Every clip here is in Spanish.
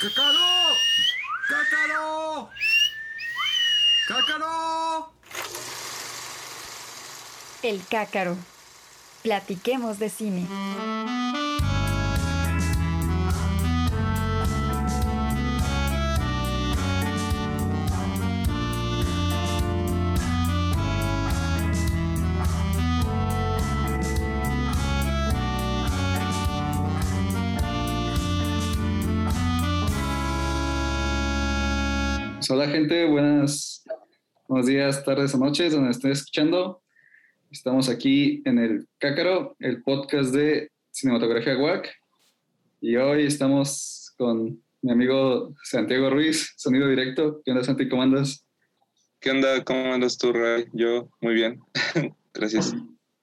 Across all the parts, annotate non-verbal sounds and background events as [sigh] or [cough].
¡Cácaro! ¡Cácaro! ¡Cácaro! El cácaro. Platiquemos de cine. Hola gente, buenas, buenos días, tardes o noches, donde estén escuchando. Estamos aquí en el Cácaro, el podcast de Cinematografía WAC. Y hoy estamos con mi amigo Santiago Ruiz, sonido directo. ¿Qué onda, Santi? ¿Cómo andas? ¿Qué onda? ¿Cómo andas tú, Ray? Yo, muy bien. [laughs] Gracias.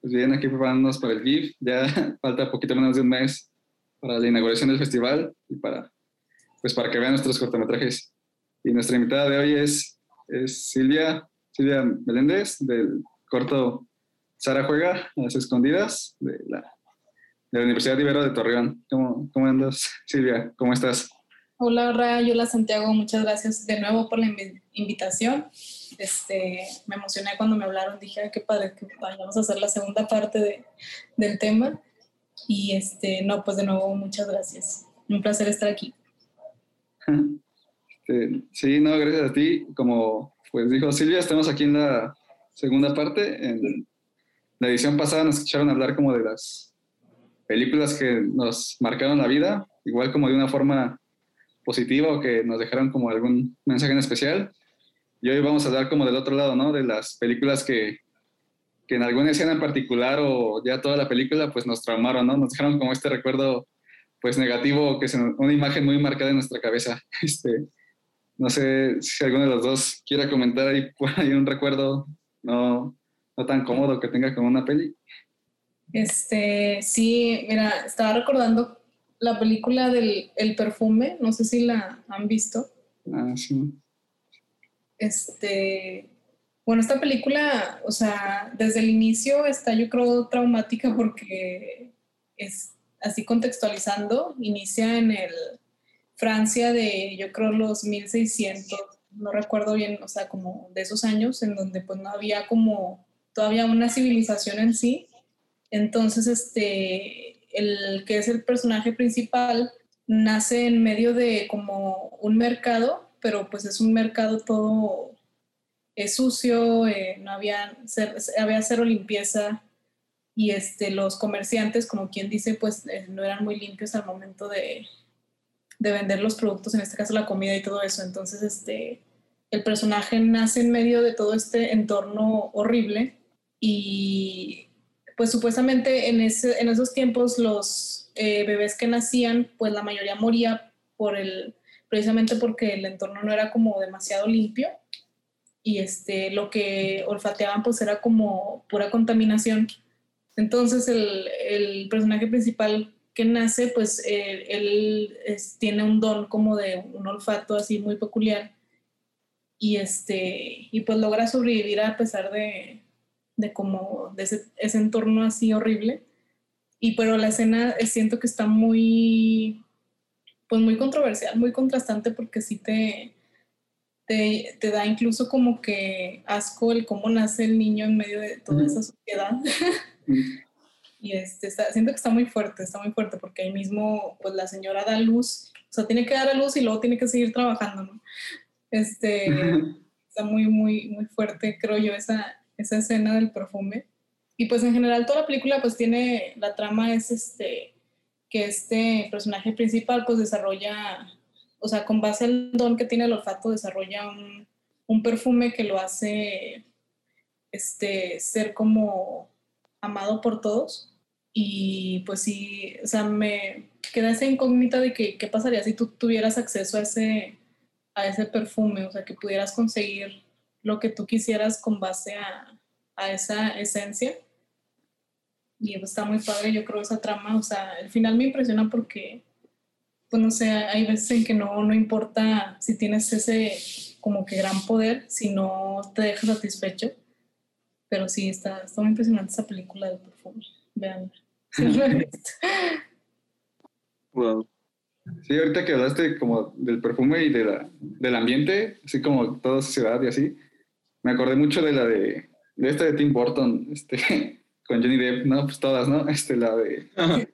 Pues bien, aquí preparándonos para el GIF. Ya [laughs] falta poquito menos de un mes para la inauguración del festival y para, pues para que vean nuestros cortometrajes. Y nuestra invitada de hoy es, es Silvia, Silvia Meléndez, del corto Sara Juega, Las Escondidas, de la, de la Universidad Ibero de Torreón. ¿Cómo, ¿Cómo andas, Silvia? ¿Cómo estás? Hola, Ray. Hola, Santiago. Muchas gracias de nuevo por la invi- invitación. Este, me emocioné cuando me hablaron. Dije, "Ay, qué padre que vayamos a hacer la segunda parte de, del tema. Y este, no, pues de nuevo, muchas gracias. Un placer estar aquí. [laughs] Este, sí, no, gracias a ti. Como pues dijo Silvia, estamos aquí en la segunda parte. En la edición pasada nos escucharon hablar como de las películas que nos marcaron la vida, igual como de una forma positiva o que nos dejaron como algún mensaje en especial. Y hoy vamos a hablar como del otro lado, ¿no? De las películas que, que en alguna escena en particular o ya toda la película pues nos traumaron, ¿no? Nos dejaron como este recuerdo pues negativo, que es una imagen muy marcada en nuestra cabeza. [laughs] Este, no sé si alguno de los dos quiera comentar ahí [laughs] un recuerdo no, no tan cómodo que tenga con una peli. Este, sí, mira, estaba recordando la película del El perfume. No sé si la han visto. Ah, sí. Este, bueno, esta película, o sea, desde el inicio está yo creo traumática porque es así contextualizando, inicia en el Francia de yo creo los 1600, no recuerdo bien, o sea, como de esos años en donde pues no había como todavía una civilización en sí. Entonces, este, el que es el personaje principal nace en medio de como un mercado, pero pues es un mercado todo eh, sucio, eh, no había, había cero limpieza y este, los comerciantes, como quien dice, pues eh, no eran muy limpios al momento de, de vender los productos, en este caso la comida y todo eso. Entonces, este, el personaje nace en medio de todo este entorno horrible y pues supuestamente en, ese, en esos tiempos los eh, bebés que nacían, pues la mayoría moría por el, precisamente porque el entorno no era como demasiado limpio y este, lo que olfateaban pues era como pura contaminación. Entonces el, el personaje principal que nace, pues eh, él es- tiene un don como de un olfato así muy peculiar y este y pues logra sobrevivir a pesar de, de como de ese, ese entorno así horrible. Y pero la escena eh, siento que está muy pues muy controversial muy contrastante porque sí te te, te da incluso como que asco el cómo nace el niño en medio de toda esa sociedad y este, está, siento que está muy fuerte, está muy fuerte porque ahí mismo pues la señora da luz, o sea, tiene que dar a luz y luego tiene que seguir trabajando, ¿no? Este, [laughs] está muy, muy, muy fuerte, creo yo, esa, esa escena del perfume. Y pues en general toda la película pues tiene, la trama es este, que este personaje principal pues desarrolla, o sea, con base al don que tiene el olfato, desarrolla un, un perfume que lo hace este, ser como amado por todos. Y pues sí, o sea, me queda esa incógnita de que qué pasaría si tú tuvieras acceso a ese, a ese perfume, o sea, que pudieras conseguir lo que tú quisieras con base a, a esa esencia. Y pues, está muy padre, yo creo, esa trama. O sea, al final me impresiona porque, pues no sé, hay veces en que no, no importa si tienes ese como que gran poder, si no te deja satisfecho. Pero sí, está, está muy impresionante esa película del perfume. Vean. Sí, lo he visto. Wow. Sí, ahorita que hablaste como del perfume y de la, del ambiente, así como toda ciudad y así, me acordé mucho de la de, de esta de Tim Burton, este, [laughs] con Johnny Depp, no, pues todas, ¿no? Este, la de, [laughs]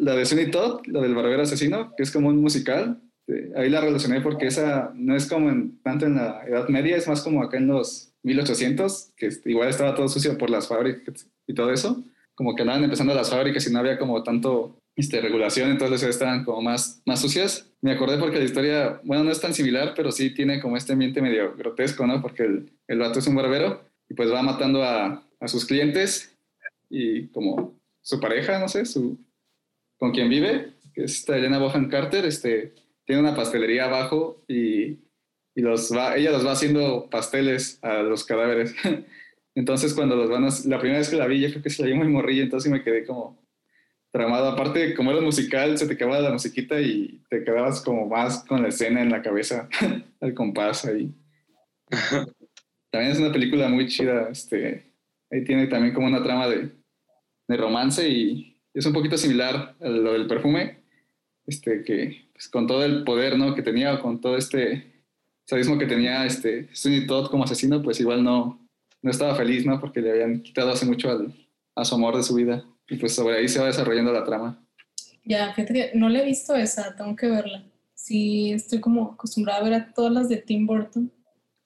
la de Sunny Todd, la del barbero asesino, que es como un musical. Eh, Ahí la relacioné porque esa no es como en, tanto en la Edad Media, es más como acá en los 1800, que igual estaba todo sucio por las fábricas y todo eso. Como que andaban empezando las fábricas y no había como tanto este, regulación, entonces estaban como más, más sucias. Me acordé porque la historia, bueno, no es tan similar, pero sí tiene como este ambiente medio grotesco, ¿no? Porque el, el vato es un barbero y pues va matando a, a sus clientes y como su pareja, no sé, su, con quien vive, que es esta Elena Bohan Carter, este, tiene una pastelería abajo y, y los va, ella los va haciendo pasteles a los cadáveres. [laughs] Entonces cuando los van a, la primera vez que la vi, yo creo que se la vi muy morrilla, entonces me quedé como tramado. Aparte, como era musical, se te acababa la musiquita y te quedabas como más con la escena en la cabeza, [laughs] al compás ahí. [laughs] También es una película muy chida, este, ahí tiene también como una trama de, de romance y es un poquito similar a lo del perfume, este, que pues, con todo el poder ¿no? que tenía, con todo este sadismo que tenía este, Sweeney Todd como asesino, pues igual no, no estaba feliz, ¿no? Porque le habían quitado hace mucho al, a su amor de su vida. Y pues sobre ahí se va desarrollando la trama. Ya, fíjate que no la he visto esa, tengo que verla. Sí, estoy como acostumbrada a ver a todas las de Tim Burton.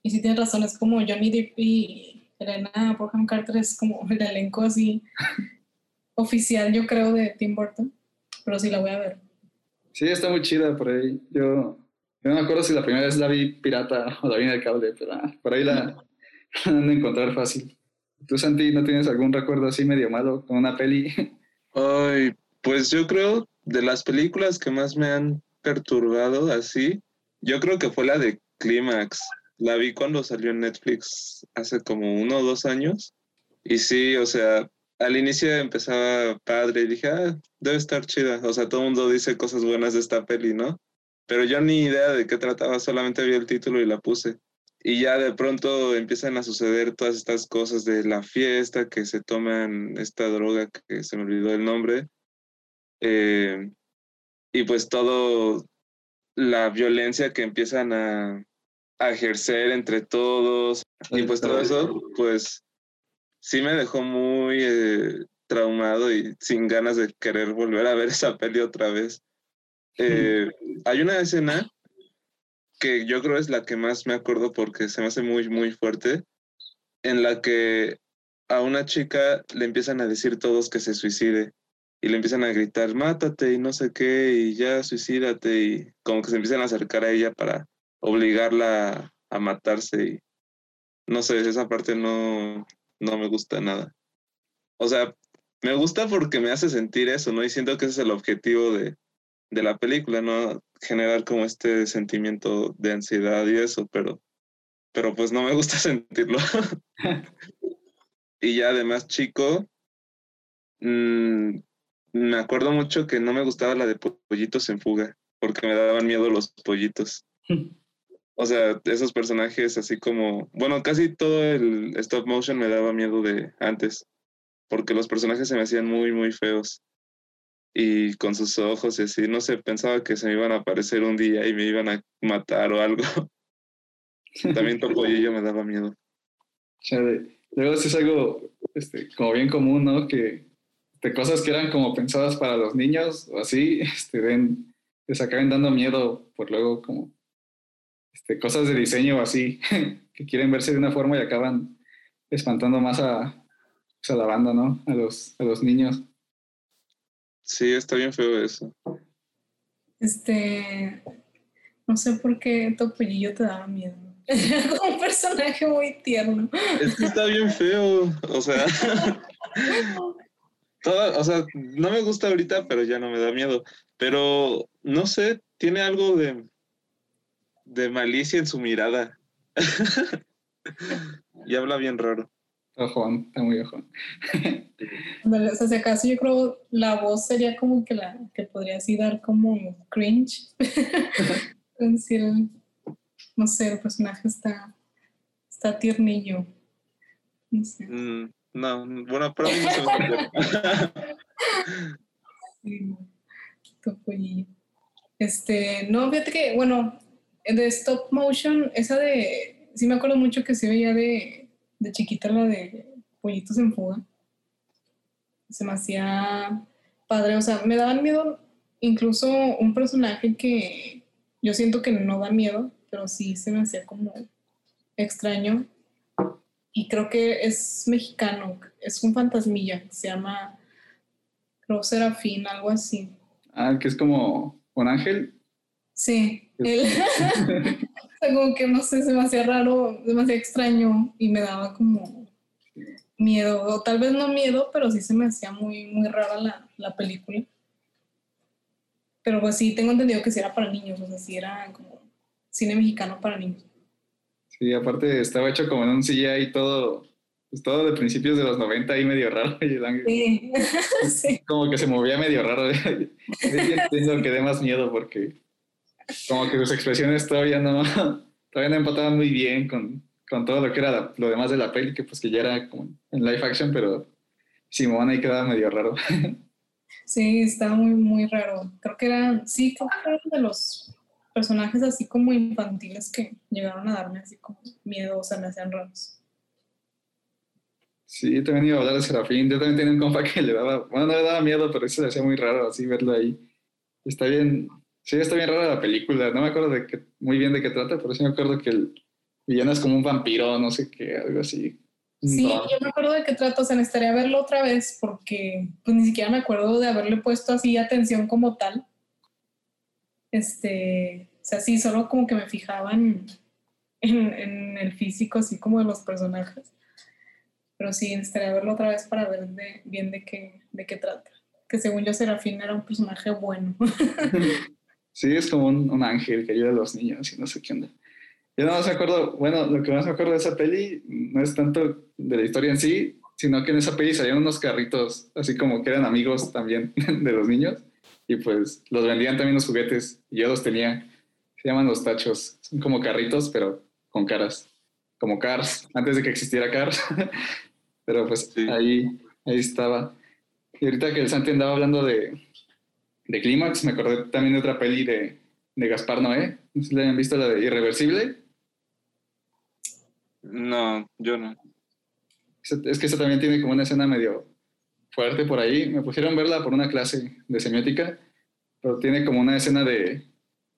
Y sí tienes razón, es como Johnny Depp y Elena Bonham Carter, es como el elenco así [laughs] oficial, yo creo, de Tim Burton. Pero sí la voy a ver. Sí, está muy chida por ahí. Yo, yo no me acuerdo si la primera vez la vi pirata o la vi en el cable, pero ah, por ahí la [laughs] han de encontrar fácil. ¿Tú, Santi, no tienes algún recuerdo así medio malo con una peli? [laughs] Ay, pues yo creo de las películas que más me han perturbado así, yo creo que fue la de Clímax. La vi cuando salió en Netflix hace como uno o dos años. Y sí, o sea, al inicio empezaba padre y dije, ah, debe estar chida. O sea, todo el mundo dice cosas buenas de esta peli, ¿no? Pero yo ni idea de qué trataba, solamente vi el título y la puse. Y ya de pronto empiezan a suceder todas estas cosas de la fiesta, que se toman esta droga que se me olvidó el nombre. Eh, y pues todo la violencia que empiezan a, a ejercer entre todos. Y pues todo eso, pues sí me dejó muy eh, traumado y sin ganas de querer volver a ver esa peli otra vez. Eh, hay una escena que yo creo es la que más me acuerdo porque se me hace muy, muy fuerte, en la que a una chica le empiezan a decir todos que se suicide y le empiezan a gritar, mátate y no sé qué, y ya suicídate, y como que se empiezan a acercar a ella para obligarla a matarse. Y no sé, esa parte no, no me gusta nada. O sea, me gusta porque me hace sentir eso, ¿no? Y siento que ese es el objetivo de, de la película, ¿no? Generar como este sentimiento de ansiedad y eso, pero, pero pues no me gusta [laughs] sentirlo. y ya además chico, mmm, me acuerdo mucho que no me gustaba la de pollitos en fuga, porque me daban miedo los pollitos. O sea, esos personajes así como, bueno, casi todo el stop motion me daba miedo de antes, porque los personajes se me hacían muy, muy feos. Y con sus ojos y así, no sé, pensaba que se me iban a aparecer un día y me iban a matar o algo. [laughs] También Topollillo me daba miedo. Chale. Luego sí es algo este, como bien común, ¿no? Que de cosas que eran como pensadas para los niños o así, [laughs] este, ven, les acaben dando miedo por luego como este, cosas de diseño o así, [laughs] que quieren verse de una forma y acaban espantando más a, pues, a la banda, ¿no? A los, a los niños. Sí, está bien feo eso. Este, no sé por qué Topollillo te daba miedo. Como [laughs] un personaje muy tierno. Es que está bien feo, o sea, [laughs] todo, o sea, no me gusta ahorita, pero ya no me da miedo. Pero no sé, tiene algo de, de malicia en su mirada. [laughs] y habla bien raro. Está muy ojón. Bueno, [laughs] o sea, si acaso yo creo la voz sería como que la que podría así dar como cringe. [laughs] Decir, no sé, el personaje está, está tiernillo. No sé. Mm, no, bueno, [laughs] no ocurre. Sí. Este, no, fíjate que, bueno, de stop motion, esa de, sí me acuerdo mucho que se veía de, de chiquita la de Pollitos en Fuga. Se me hacía padre, o sea, me daban miedo incluso un personaje que yo siento que no da miedo, pero sí se me hacía como extraño. Y creo que es mexicano, es un fantasmilla, se llama, creo Serafín, algo así. Ah, que es como un ángel. Sí, él, o sea, como que no sé, se me hacía raro, demasiado extraño y me daba como miedo, o tal vez no miedo, pero sí se me hacía muy, muy rara la, la película. Pero pues sí, tengo entendido que sí era para niños, o sea, sí era como cine mexicano para niños. Sí, aparte estaba hecho como en un CGI y todo, pues todo de principios de los 90 ahí medio raro. [laughs] Sí, [laughs] sí. como que se movía medio raro. [laughs] Sí, entiendo que dé más miedo porque como que sus expresiones todavía no, [laughs] todavía no empataban muy bien con, con todo lo que era la- lo demás de la peli, que pues que ya era como en live action, pero Simón ahí quedaba medio raro. [laughs] Sí, estaba muy, muy raro. Creo que era, sí, creo que era uno de los personajes así como infantiles que llegaron a darme así como miedo, o sea, me hacían raros. Sí, también iba a hablar de Serafín. Yo también tenía un compa que le daba, bueno, no le daba miedo, pero eso le hacía muy raro así verlo ahí. Está bien, sí, está bien rara la película. No me acuerdo de qué, muy bien de qué trata, pero sí me acuerdo que el villano es como un vampiro, no sé qué, algo así. Sí, No. yo me acuerdo de qué trata, o sea, necesitaría verlo otra vez porque pues ni siquiera me acuerdo de haberle puesto así atención como tal. Este, o sea, sí, solo como que me fijaban en, en el físico así como de los personajes. Pero sí, necesitaría verlo otra vez para ver de- bien de qué, de qué trata. Que según yo, Serafín era un personaje bueno. [laughs] [laughs] Sí, es como un, un ángel que ayuda a los niños y no sé qué onda. Yo no más me acuerdo, bueno, lo que más me acuerdo de esa peli no es tanto de la historia en sí, sino que en esa peli salían unos carritos, así como que eran amigos también [laughs] de los niños, y pues los vendían también los juguetes, y yo los tenía. Se llaman los tachos, son como carritos, pero con caras, como Cars, antes de que existiera Cars. [laughs] pero pues Sí. ahí, ahí estaba. Y ahorita que el Santi andaba hablando de, de Clímax, me acordé también de otra peli de, de Gaspar Noé. No sé si la hayan visto, la de Irreversible. No, yo no. Es que esa también tiene como una escena medio fuerte por ahí. Me pusieron verla por una clase de semiótica, pero tiene como una escena de,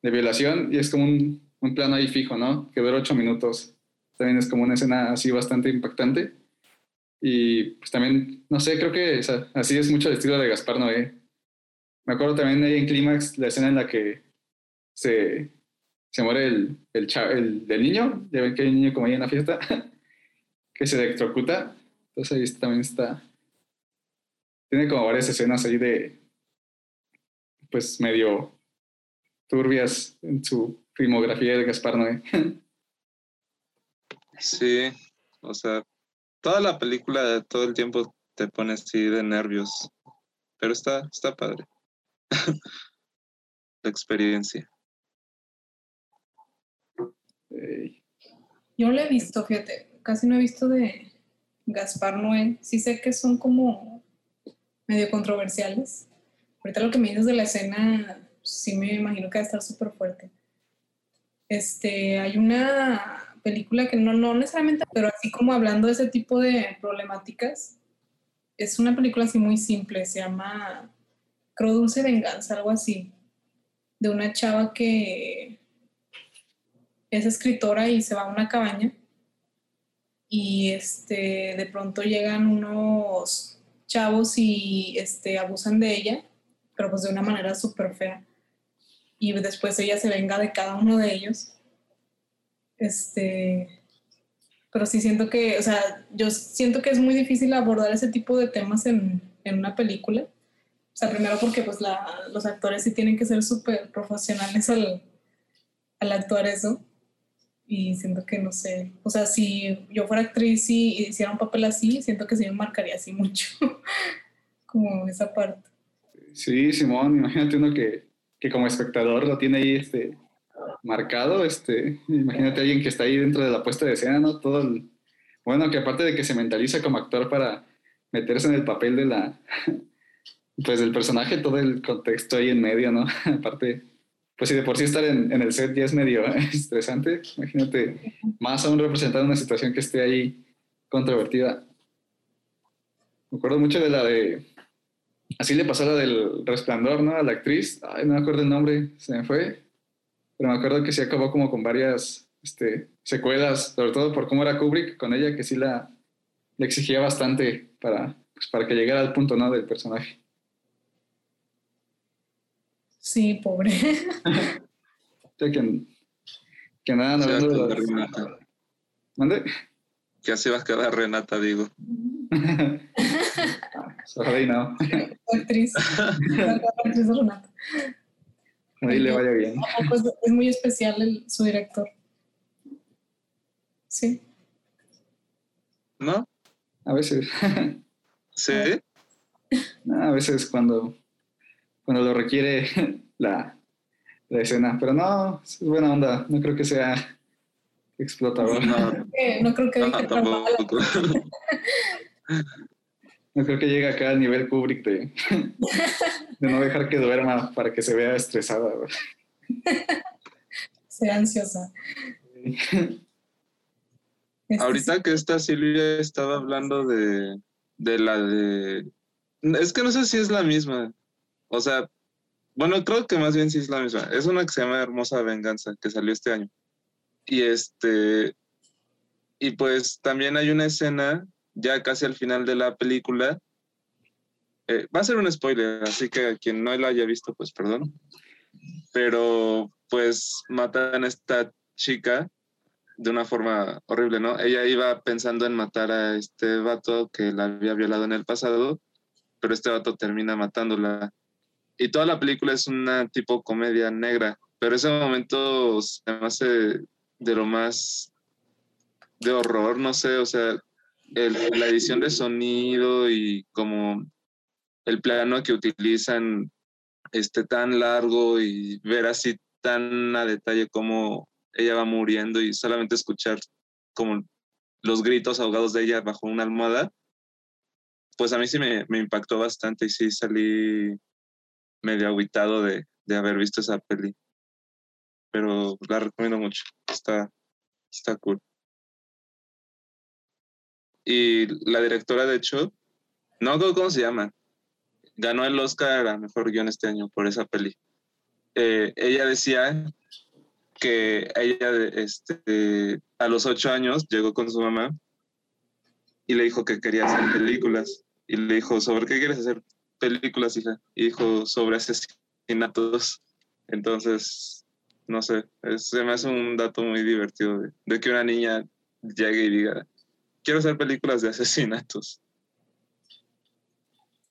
de violación y es como un, un plano ahí fijo, ¿no? Que dura ocho minutos. También es como una escena así bastante impactante. Y pues también, no sé, creo que o sea, así es mucho el estilo de Gaspar Noé. Me acuerdo también ahí en Clímax la escena en la que se, se muere el, el, el del niño. Ya ven que hay un niño como ahí en la fiesta [laughs] que se electrocuta. Entonces ahí también está. Tiene como varias escenas ahí de. Pues medio turbias en su filmografía de Gaspar Noé. [laughs] Sí, o sea, toda la película todo el tiempo te pone así de nervios, pero está, está padre. [laughs] La experiencia. Yo no la he visto, fíjate, casi no he visto de Gaspar Noé. Sí sé que son como medio controversiales. Ahorita lo que me dices de la escena, sí me imagino que va a estar súper fuerte. Este, hay una película que no, no necesariamente, pero así como hablando de ese tipo de problemáticas, es una película así muy simple, se llama Creo Dulce Venganza, algo así, de una chava que es escritora y se va a una cabaña y este de pronto llegan unos chavos y este abusan de ella, pero pues de una manera súper fea. Y después ella se venga de cada uno de ellos. Este, pero sí siento que, o sea, yo siento que es muy difícil abordar ese tipo de temas en, en una película. O sea, primero porque pues la, los actores sí tienen que ser súper profesionales al, al actuar eso. Y siento que no sé, o sea, si yo fuera actriz y hiciera un papel así, siento que sí me marcaría así mucho, [laughs] como esa parte. sí, Simón, imagínate uno que, que como espectador lo tiene ahí este, marcado. Este, imagínate alguien que está ahí dentro de la puesta de escena, ¿no? Todo el- bueno, que aparte de que se mentaliza como actor para meterse en el papel de la, pues del personaje, todo el contexto ahí en medio, ¿no? [laughs] aparte, pues si de por sí estar en, en el set ya es medio [laughs] estresante, imagínate más aún representar una situación que esté ahí controvertida. Me acuerdo mucho de la de, así le pasó la del resplandor, ¿no? A la actriz, ay, no me acuerdo el nombre, se me fue, pero me acuerdo que sí acabó como con varias este, secuelas, sobre todo por cómo era Kubrick con ella, que sí la, le exigía bastante para, pues, para que llegara al punto, ¿no? Del personaje. Sí, pobre. [laughs] Que, que nada, no quedar las- Renata. ¿Mande? Que así va a quedar Renata, digo. [laughs] Sorry, no. actriz. La actriz de Renata. Ahí le vaya bien. Tampoco Es, es muy especial el- su director. Sí. ¿No? A veces, [laughs] ¿Sí? a veces cuando, cuando lo requiere [laughs] la, la escena, pero no, es buena onda, no creo que sea explotador. No, no creo que no, mal. tampoco. [laughs] No creo que llegue acá al nivel Kubrick de, [laughs] de no dejar que duerma para que se vea estresada. Sea ansiosa. Este, Ahorita que esta Silvia estaba hablando de, de la de... Es que no sé si es la misma. O sea, bueno, creo que más bien sí es la misma. Es una que se llama Hermosa Venganza, que salió este año. Y este... Y pues también hay una escena, ya casi al final de la película. eh, va a ser un spoiler, así que a quien no la haya visto, pues perdón. Pero pues matan a esta chica de una forma horrible, ¿no? Ella iba pensando en matar a este vato que la había violado en el pasado, pero este vato termina matándola. Y toda la película es una tipo comedia negra, pero ese momento se me hace de lo más de horror, no sé, o sea, el- la edición de sonido y como el plano que utilizan este tan largo y ver así tan a detalle cómo ella va muriendo y solamente escuchar como los gritos ahogados de ella bajo una almohada, pues a mí sí me, me impactó bastante y sí salí medio agüitado de, de haber visto esa peli. Pero la recomiendo mucho, está, está cool. Y la directora, de hecho, no acuerdo cómo se llama, ganó el Oscar a Mejor Guión este año por esa peli. Eh, ella decía que ella este, a los ocho años llegó con su mamá y le dijo que quería hacer películas. Y le dijo, ¿sobre qué quieres hacer películas, hija? Y dijo, sobre asesinatos. Entonces, no sé, es- se me hace un dato muy divertido de, de que una niña llegue y diga, quiero hacer películas de asesinatos.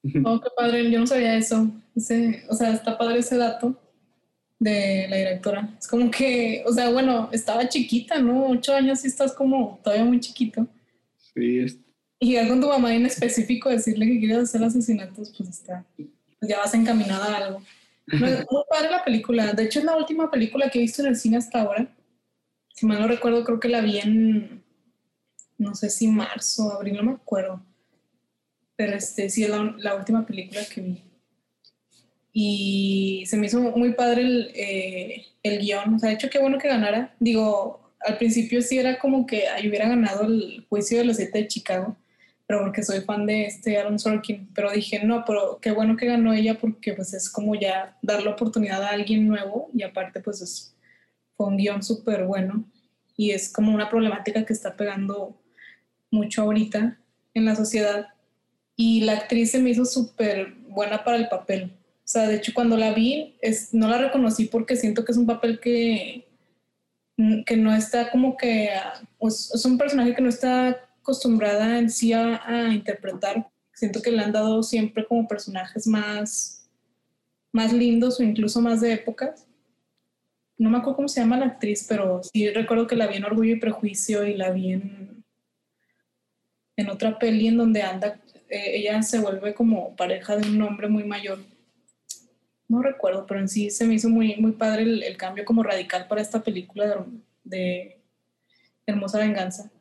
[laughs] Oh, qué padre, yo no sabía eso. Ese, o sea, está padre ese dato de la directora. Es como que, o sea, bueno, estaba chiquita, ¿no? Ocho años y estás como todavía muy chiquito. Sí, Y llegar con tu mamá en específico, decirle que quieres hacer asesinatos, pues está, pues ya vas encaminada a algo. No, muy padre la película. De hecho, es la última película que he visto en el cine hasta ahora. Si mal no recuerdo, creo que la vi en, no sé si marzo, abril, no me acuerdo. Pero este, sí es la, la última película que vi. Y se me hizo muy padre el, eh, el guion. O sea, de hecho, qué bueno que ganara. Digo, al principio sí era como que ay, hubiera ganado el juicio de los siete de Chicago, pero porque soy fan de este Aaron Sorkin. Pero dije, no, pero qué bueno que ganó ella porque pues es como ya dar la oportunidad a alguien nuevo y aparte pues es, fue un guion súper bueno y es como una problemática que está pegando mucho ahorita en la sociedad. Y la actriz se me hizo súper buena para el papel. O sea, de hecho, cuando la vi, es, no la reconocí porque siento que es un papel que, que no está como que, es un personaje que no está acostumbrada en sí a, interpretar. Siento que le han dado siempre como personajes más, más lindos o incluso más de épocas. No me acuerdo cómo se llama la actriz, pero sí recuerdo que la vi en Orgullo y Prejuicio y la vi en, en otra peli en donde anda, eh, ella se vuelve como pareja de un hombre muy mayor. No recuerdo, pero en sí se me hizo muy, muy padre el, el cambio como radical para esta película de, de Hermosa Venganza.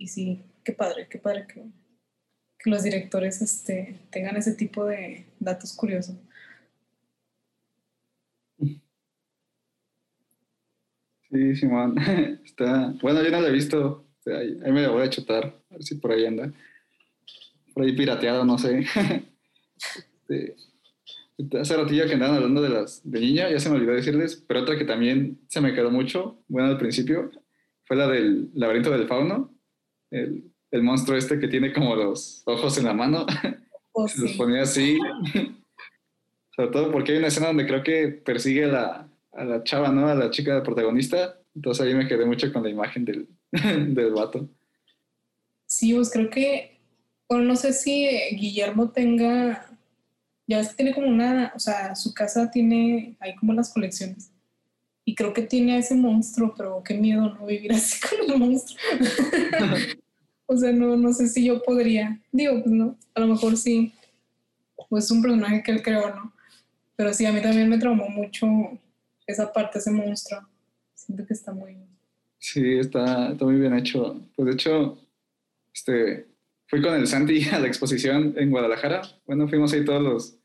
Y sí, qué padre, qué padre que, los directores este, tengan ese tipo de datos curiosos. Sí, Simón. [laughs] Está... Bueno, yo no la he visto. Ahí, me la voy a chutar. A ver si por ahí anda. Por ahí pirateado, no sé. [laughs] Este, hace que andaban hablando de las de niña, ya se me olvidó decirles, pero otra que también se me quedó mucho, bueno, al principio, fue la del laberinto del fauno. El, el monstruo este que tiene como los ojos en la mano. [laughs] Oh, Se los ponía así. Sobre todo porque hay una escena donde creo que persigue a la, a la chava, ¿no? A la chica protagonista. Entonces ahí me quedé mucho con la imagen del, [laughs] del vato. Sí, pues creo que, bueno, no sé si Guillermo tenga, ya ves que tiene como una, o sea, su casa tiene, hay como las colecciones. Y creo que tiene a ese monstruo, pero qué miedo no vivir así [laughs] con el monstruo. o sea, no, no sé si yo podría. Digo, pues no, a lo mejor sí. Pues es un personaje que él creó, ¿no? Pero sí, a mí también me traumó mucho esa parte, ese monstruo. Siento que está muy... Sí, está, está muy bien hecho. Pues de hecho, este, fui con el Santi [laughs] a la exposición en Guadalajara. Bueno, fuimos ahí todos los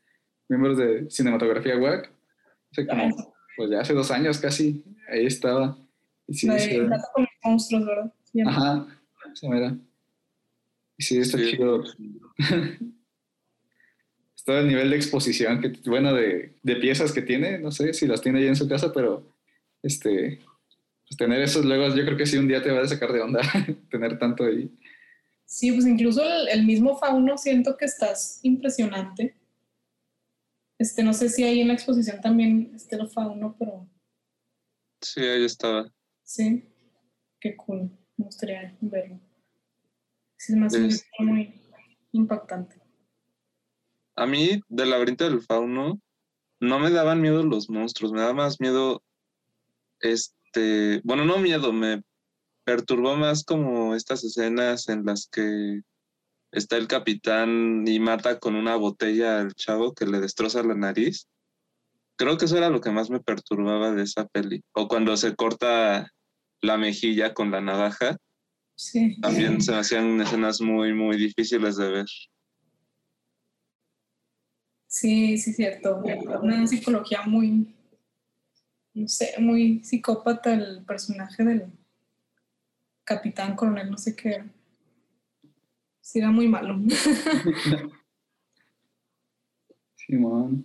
miembros de Cinematografía WAC. Hace como, pues ya hace dos años casi. Ahí estaba. Y sí, La de se- con los monstruos, ¿verdad? Se. Ajá, esa mera. Y sí, está Sí. chido. [laughs] Está el nivel de exposición, que, bueno, de, de piezas que tiene, no sé si las tiene ahí en su casa, pero este, pues tener esos luego, yo creo que sí un día te va a sacar de onda [laughs] tener tanto ahí. Sí, pues incluso el, el mismo fauno siento que estás impresionante. Este, no sé si ahí en la exposición también esté el fauno, pero Sí, ahí estaba. sí, qué cool. Me gustaría verlo. Hace un Es- muy impactante. A mí, del laberinto del fauno, no me daban miedo los monstruos, me daba más miedo, este, bueno, no miedo, me perturbó más como estas escenas en las que está el capitán y mata con una botella al chavo que le destroza la nariz. Creo que eso era lo que más me perturbaba de esa peli. O cuando se corta la mejilla con la navaja, Sí. también se hacían escenas muy, muy difíciles de ver. Sí, sí, cierto. Una psicología muy, no sé, muy psicópata el personaje del capitán coronel, no sé qué era muy malo. [laughs] Simón.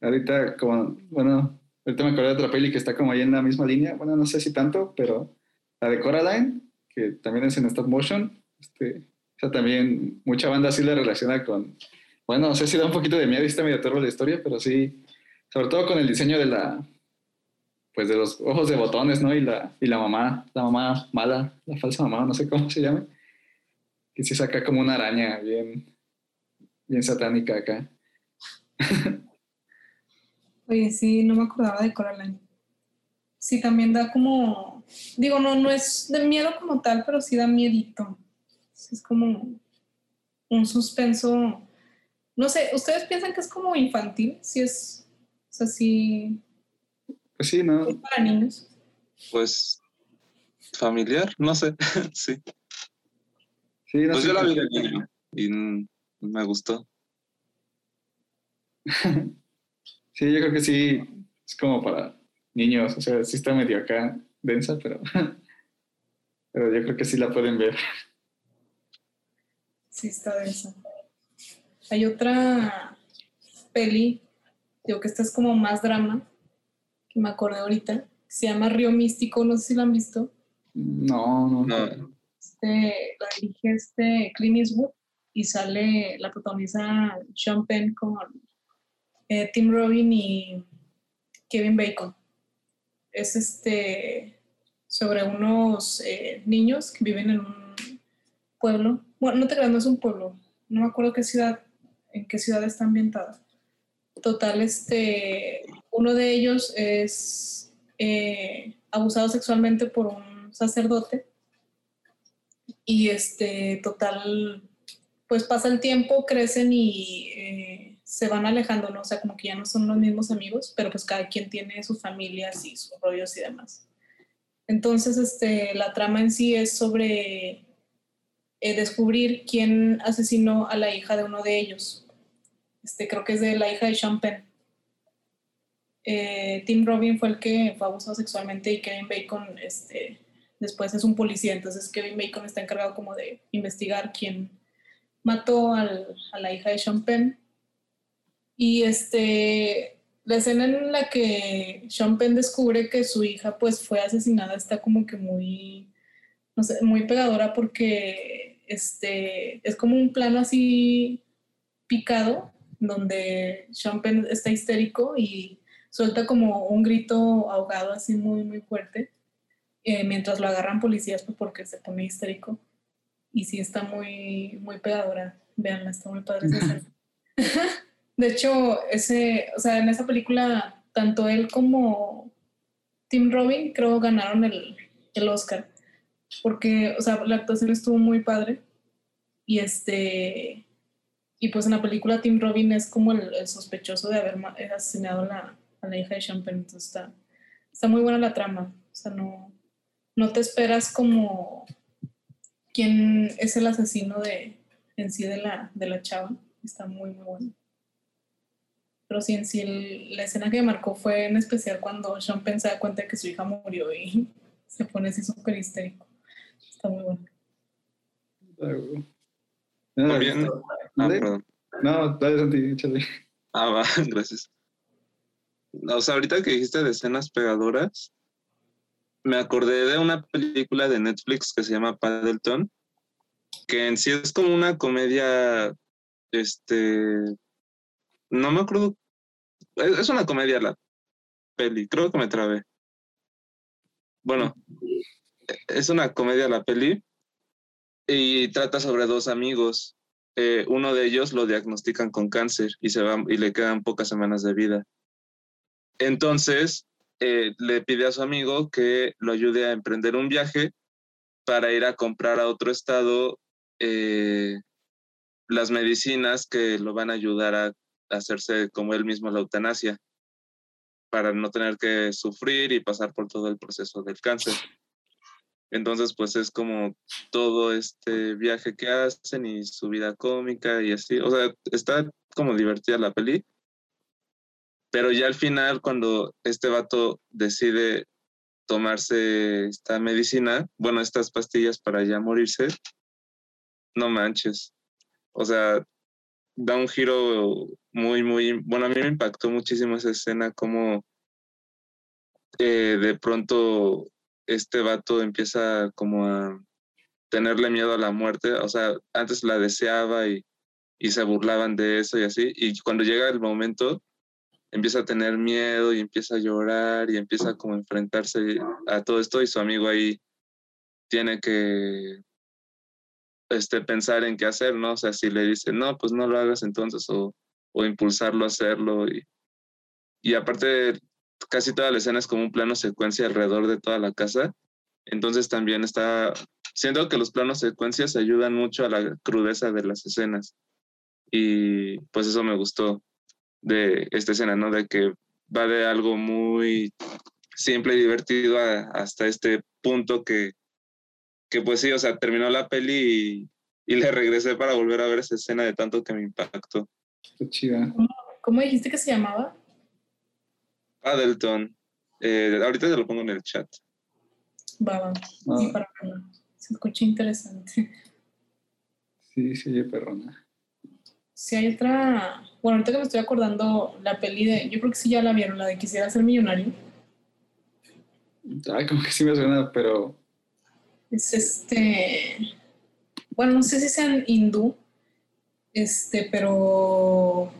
Ahorita, como, bueno, ahorita me acordé de otra peli que está como ahí en la misma línea. Bueno, no sé si tanto, pero la de Coraline, que también es en stop motion. Este, o sea, también mucha banda sí la relaciona con, bueno, no sé si da un poquito de miedo y está medio terror la historia, pero sí, sobre todo con el diseño de la, pues de los ojos de botones, ¿no? Y la, y la mamá, la mamá mala, la falsa mamá, no sé cómo se llame, que sí saca como una araña bien, bien satánica acá. Oye, sí, no me acordaba de Coraline. Sí, también da como, digo, no, no es de miedo como tal, pero sí da miedito. Es como un suspenso. No sé, ¿ustedes piensan que es como infantil? Sí es, o sea, sí Pues sí, ¿no? es para niños. Pues familiar, no sé, [laughs] sí. Sí, no Pues yo la vi de niño y me gustó. [laughs] Sí, yo creo que sí, es como para niños, o sea, sí está medio acá densa, pero, [laughs] pero yo creo que sí la pueden ver. Sí, está densa. Hay otra peli, digo que esta es como más drama, que me acordé ahorita, que se llama Río Místico, no sé si la han visto. No, no. No, Este, la dirige este Clint Eastwood y sale, la protagoniza Sean Penn con eh, Tim Robin y Kevin Bacon. Es este sobre unos eh, niños que viven en un pueblo. Bueno, no te creas, no es un pueblo. No me acuerdo qué ciudad, en qué ciudad está ambientada. Total, este, uno de ellos es eh, abusado sexualmente por un sacerdote y este, total, pues pasa el tiempo, crecen y eh, se van alejando, ¿no? O sea, como que ya no son los mismos amigos, pero pues cada quien tiene sus familias y sus rollos y demás. Entonces, este, la trama en sí es sobre eh, descubrir quién asesinó a la hija de uno de ellos. Este, creo que es de la hija de Penn. eh, Tim Robin fue el que fue abusado sexualmente y Kevin Bacon este, después es un policía, entonces Kevin Bacon está encargado como de investigar quién mató a la hija de Sean Penn. Y este, la escena en la que Sean Penn descubre que su hija pues fue asesinada está como que muy, no sé, muy pegadora porque este, es como un plano así picado donde Sean Penn está histérico y suelta como un grito ahogado así muy, muy fuerte eh, mientras lo agarran policías pues, porque se pone histérico. Y sí está muy, muy pegadora. Veanla, está muy padre. [laughs] De hecho, ese, o sea, en esa película, tanto él como Tim Robin creo ganaron el, el Oscar. Porque, o sea, la actuación estuvo muy padre. Y este. Y pues en la película Tim Robin es como el, el sospechoso de haber asesinado a la, a la hija de Champagne. Entonces está, está muy buena la trama. O sea, no, no te esperas como quién es el asesino de, en sí de la, de la chava. Está muy, muy bueno. Pero sí, en sí, el- la escena que me marcó fue en especial cuando Sean Penn se da cuenta de que su hija murió y [laughs] se pone así súper histérico. Está muy bueno. Ah. No, También- Ah. No, dale, Santi, échale. Ah, va, [laughs] gracias. O sea, ahorita que dijiste de escenas pegadoras, me acordé de una película de Netflix que se llama Paddleton, que en sí es como una comedia, este, no me acuerdo, es, una comedia la peli, creo que me trabé. Bueno, es una comedia la peli y trata sobre dos amigos eh, uno de ellos lo diagnostican con cáncer y, se va, y le quedan pocas semanas de vida. Entonces, eh, le pide a su amigo que lo ayude a emprender un viaje para ir a comprar a otro estado eh, las medicinas que lo van a ayudar a hacerse como él mismo la eutanasia, para no tener que sufrir y pasar por todo el proceso del cáncer. Entonces, pues es como todo este viaje que hacen y su vida cómica y así. O sea, está como divertida la peli. Pero ya al final, cuando este vato decide tomarse esta medicina, bueno, estas pastillas para ya morirse, no manches. O sea, da un giro muy, muy, bueno, a mí me impactó muchísimo esa escena, como eh, de pronto este vato empieza como a tenerle miedo a la muerte, o sea, antes la deseaba y, y se burlaban de eso y así, y cuando llega el momento empieza a tener miedo y empieza a llorar y empieza como a enfrentarse a todo esto y su amigo ahí tiene que este, pensar en qué hacer, ¿no? O sea, si le dice, no, pues no lo hagas entonces, o, o impulsarlo a hacerlo. Y, y aparte, casi toda la escena es como un plano secuencia alrededor de toda la casa. Entonces también está, siento que los planos secuencias ayudan mucho a la crudeza de las escenas. Y pues eso me gustó de esta escena, ¿no? De que va de algo muy simple y divertido a- hasta este punto que, que pues sí, o sea, terminó la peli y, y le regresé para volver a ver esa escena de tanto que me impactó. Está chida. ¿Cómo dijiste que se llamaba? Paddleton. Eh, ahorita te lo pongo en el chat. Baba. Ah. Sí, para. Se escucha interesante. Sí, sí, oye, perrona. Si hay otra. Bueno, ahorita que me estoy acordando, la peli de. Yo creo que sí ya la vieron, la de Quisiera ser millonario. Ay, como que sí me suena, pero Es este. Bueno, no sé si sean hindú, este, pero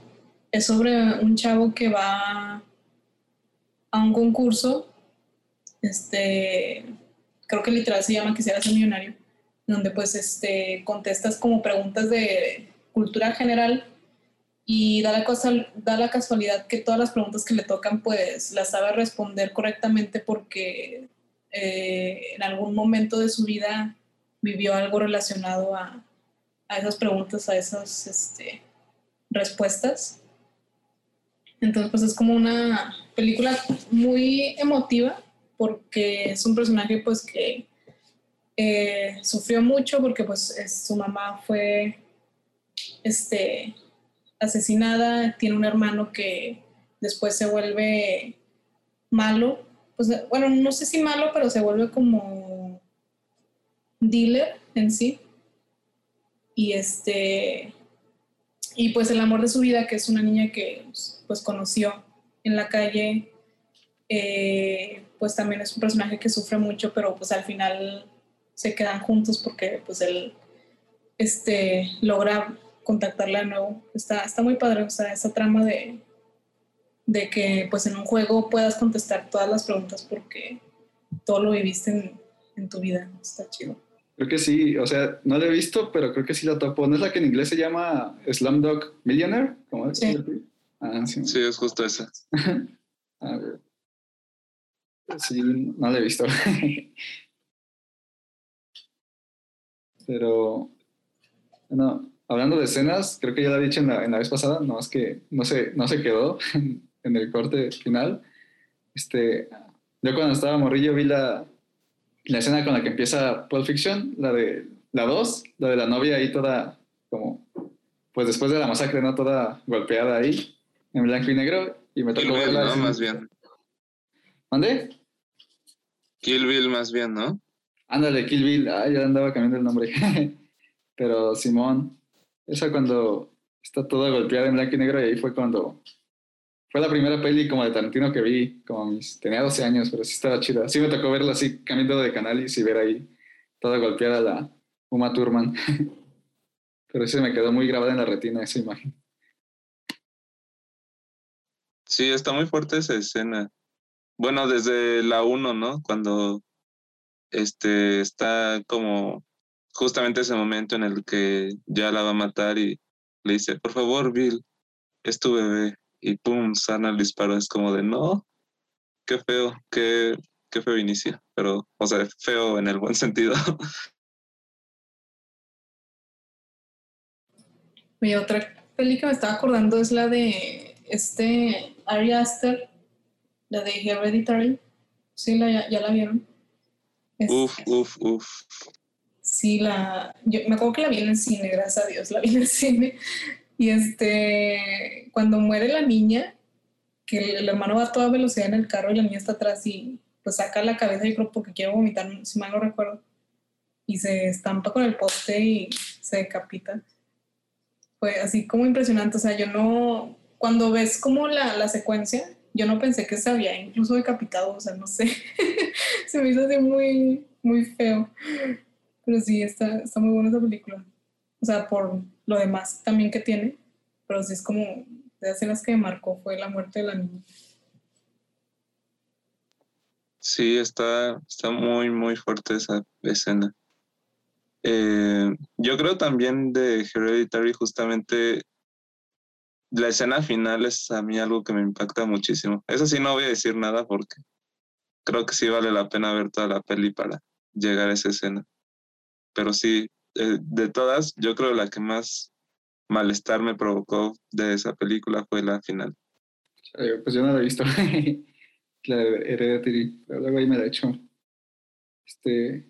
es sobre un chavo que va a un concurso. Este, creo que literal se llama Quisiera ser millonario, donde pues este, contestas como preguntas de cultura general y da la, casualidad que todas las preguntas que le tocan pues las sabe responder correctamente porque eh, en algún momento de su vida vivió algo relacionado a, a esas preguntas, a esas este, respuestas. Entonces, pues es como una película muy emotiva porque es un personaje pues que eh, sufrió mucho porque pues es- su mamá fue este, asesinada, tiene un hermano que después se vuelve malo. Pues, bueno, no sé si malo, pero se vuelve como dealer en sí. Y este, y pues el amor de su vida, que es una niña que pues conoció en la calle, eh, pues también es un personaje que sufre mucho, pero pues al final se quedan juntos porque pues él este, logra contactarla de nuevo. Está, está muy padre, o sea, esa trama de, de que pues en un juego puedas contestar todas las preguntas porque todo lo viviste en, en tu vida. Está chido. Creo que sí, o sea, no la he visto, pero creo que sí la topo. ¿No es la que en inglés se llama Slumdog Millionaire? ¿Cómo es? Sí. Ah, sí. Sí, es justo esa. [laughs] A ver. Sí, no la he visto. [laughs] Pero, bueno, hablando de escenas, creo que ya la he dicho en la, en la vez pasada, no es que no se, no se quedó [laughs] en, en el corte final. Este, yo cuando estaba morrillo vi la, la escena con la que empieza Pulp Fiction, la de la 2, la de la novia ahí toda como, pues después de la masacre, ¿no? Toda golpeada ahí, en blanco y negro, y me tocó Kill Bill, verla. ¿no? Kill Bill, más bien, ¿no? Ándale, Kill Bill, ah, ya andaba cambiando el nombre. [laughs] Pero Simón, esa cuando está toda golpeada en blanco y negro, y ahí fue cuando fue la primera peli como de Tarantino que vi, como tenía 12 años, pero sí estaba chida. Sí me tocó verla así, cambiando de canal y sí ver ahí toda golpeada la Uma Thurman. [laughs] pero sí me quedó muy grabada en la retina esa imagen. Sí, está muy fuerte esa escena. Bueno, desde la 1, ¿no? Cuando este está como justamente ese momento en el que ya la va a matar y le dice, por favor, Bill, es tu bebé. Y pum, sana el disparo. Es como de, no, qué feo, qué, qué feo inicio. Pero, o sea, feo en el buen sentido. [laughs] Mi otra peli que me estaba acordando es la de este Ari Aster, la de Hereditary. Sí, la, ya, ya la vieron. Es- uf, uf, uf. Sí, la, yo me acuerdo que la vi en el cine, gracias a Dios, la vi en el cine. Y este, cuando muere la niña, que el, hermano va a toda velocidad en el carro y la niña está atrás y pues saca la cabeza, yo creo porque quiere vomitar, si mal no recuerdo. Y se estampa con el poste y se decapita. Fue así como impresionante, o sea, yo no, cuando ves como la, la secuencia, yo no pensé que se había incluso decapitado, o sea, no sé, [laughs] se me hizo así muy, muy feo. Pero sí, está, está muy buena esa película. O sea, por lo demás también que tiene. Pero sí es como de las escenas que marcó fue la muerte de la niña. Sí, está, está muy, muy fuerte esa escena. Eh, yo creo también de Hereditary, justamente la escena final es a mí algo que me impacta muchísimo. Eso sí, no voy a decir nada porque creo que sí vale la pena ver toda la peli para llegar a esa escena. Pero sí, eh, de todas, yo creo la que más malestar me provocó de esa película fue la final. Eh, Pues yo no la he visto. [laughs] la de Hereditary, luego ahí me la he hecho. Este,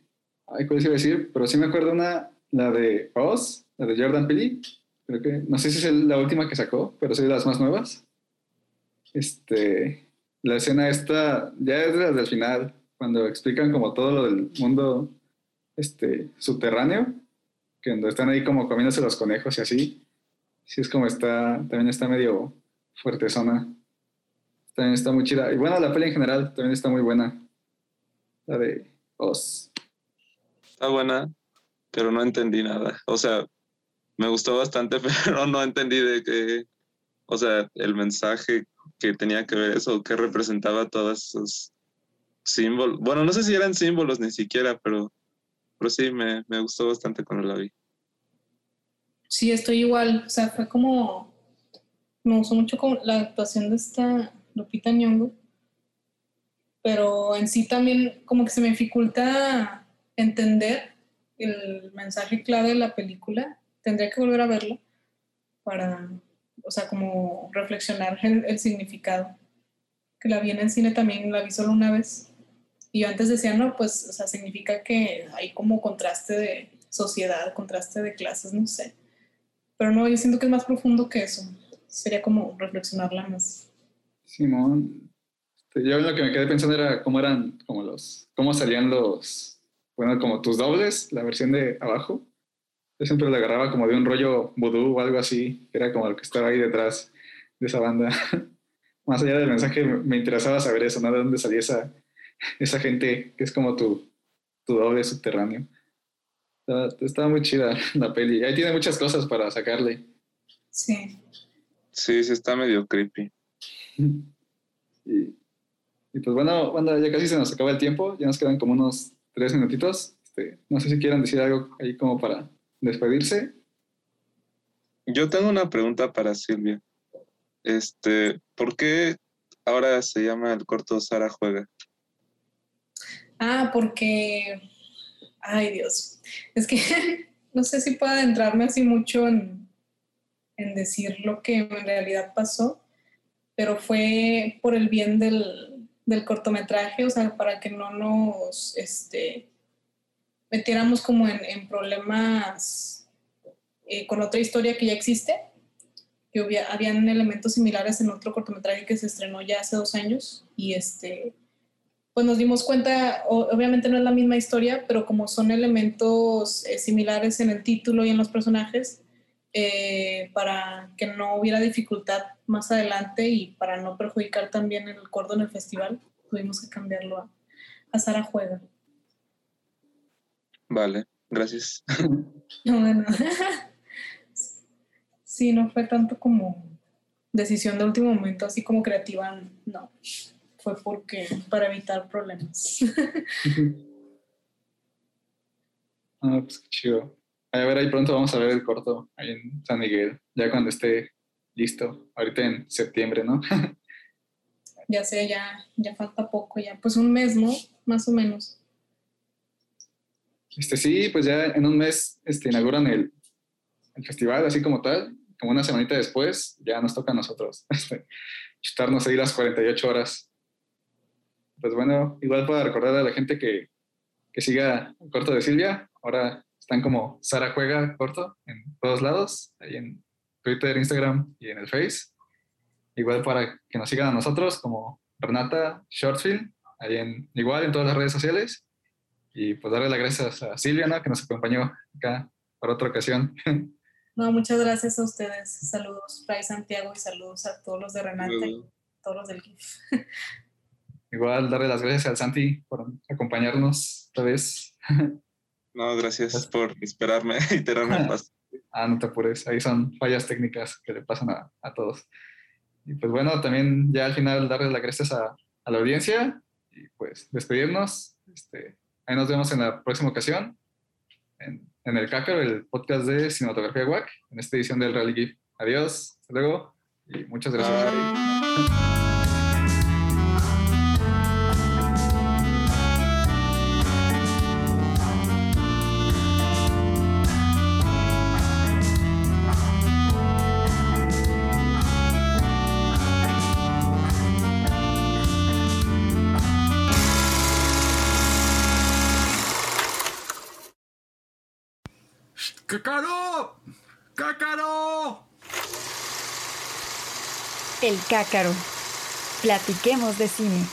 ay, ¿cuál iba a decir? Pero sí me acuerdo una, la de Oz, la de Jordan Peele. Creo que, no sé si es la última que sacó, pero soy de las más nuevas. Este, la escena esta, ya es desde el final, cuando explican como todo lo del mundo este, subterráneo, que cuando están ahí como comiéndose los conejos y así. Sí, es como está, también está medio fuerte zona. También está muy chida. Y bueno, la peli en general también está muy buena. La de Oz. Está buena, pero no entendí nada. O sea, me gustó bastante, [laughs] pero no entendí de qué, o sea, el mensaje que tenía que ver eso, que representaba todos esos símbolos. Bueno, no sé si eran símbolos ni siquiera, pero, pero sí, me, me gustó bastante cuando la vi. Sí, estoy igual. O sea, fue como. Me gustó mucho como la actuación de esta Lupita Nyong'o. Pero en sí también, como que se me dificulta entender el mensaje clave de la película. Tendría que volver a verla para, o sea, como reflexionar el, el significado. Que la vi en el cine también, la vi solo una vez. Y yo antes decía, no, pues, o sea, significa que hay como contraste de sociedad, contraste de clases, no sé. Pero no, yo siento que es más profundo que eso. Sería como reflexionarla más. Simón. Este, yo lo que me quedé pensando era cómo eran, como los, cómo salían los, bueno, como tus dobles, la versión de abajo. Yo siempre le agarraba como de un rollo vudú o algo así, que era como lo que estaba ahí detrás de esa banda. [laughs] Más allá del mensaje, me interesaba saber eso, ¿no? De dónde salía esa, [laughs] esa gente que es como tu, tu doble subterráneo. Estaba, estaba muy chida [laughs] la peli. Ahí tiene muchas cosas para sacarle. Sí. Sí, sí está medio creepy. [laughs] Y, y pues bueno, banda, ya casi se nos acaba el tiempo, ya nos quedan como unos tres minutitos. Este, no sé si quieran decir algo ahí como para despedirse. Yo tengo una pregunta para Silvia. Este, ¿por qué ahora se llama el corto Sara Juega? Ah, porque. Ay, Dios. Es que [laughs] no sé si puedo adentrarme así mucho en, en decir lo que en realidad pasó, pero fue por el bien del, del cortometraje, o sea, para que no nos este, metiéramos como en, en problemas eh, con otra historia que ya existe, que hubiera, habían elementos similares en otro cortometraje que se estrenó ya hace dos años y este pues nos dimos cuenta, obviamente no es la misma historia, pero como son elementos eh, similares en el título y en los personajes, eh, para que no hubiera dificultad más adelante y para no perjudicar también el corto en el festival, tuvimos que cambiarlo a, a Sara Juega. Vale, gracias. [laughs] No, bueno. [laughs] sí, no fue tanto como decisión de último momento, así como creativa, no. Fue porque para evitar problemas. [laughs] Ah, pues qué chido. A ver, ahí pronto vamos a ver el corto ahí en San Miguel, ya cuando esté listo, ahorita en septiembre, ¿no? [laughs] ya sé, ya, ya falta poco, ya pues un mes, ¿no? Más o menos. Este, sí, pues ya en un mes este, inauguran el, el festival, así como tal, como una semanita después, ya nos toca a nosotros [laughs] este, chutarnos ahí las 48 horas. Pues bueno, igual para recordar a la gente que, que siga el corto de Silvia, ahora están como Sara Juega corto en todos lados, ahí en Twitter, Instagram y en el Face. Igual para que nos sigan a nosotros como Renata Shortfield, ahí en, igual en todas las redes sociales. Y pues darle las gracias a Silvia, ¿no? que nos acompañó acá por otra ocasión. [laughs] No, muchas gracias a ustedes. Saludos, Fray Santiago, y saludos a todos los de Renata y todos los del GIF. [laughs] Igual darle las gracias al Santi por acompañarnos esta vez. No, gracias por esperarme [laughs] y tirarme el paso. [laughs] Ah, no te apures, ahí son fallas técnicas que le pasan a, a todos. Y pues bueno, también ya al final darles las gracias a, a la audiencia y pues despedirnos. Este, ahí nos vemos en la próxima ocasión en, en el CACAR, el podcast de cinematografía WAC, en esta edición del Rally GIF. Adiós, hasta luego y muchas gracias. ¡Cácaro! El cácaro. Platiquemos de cine.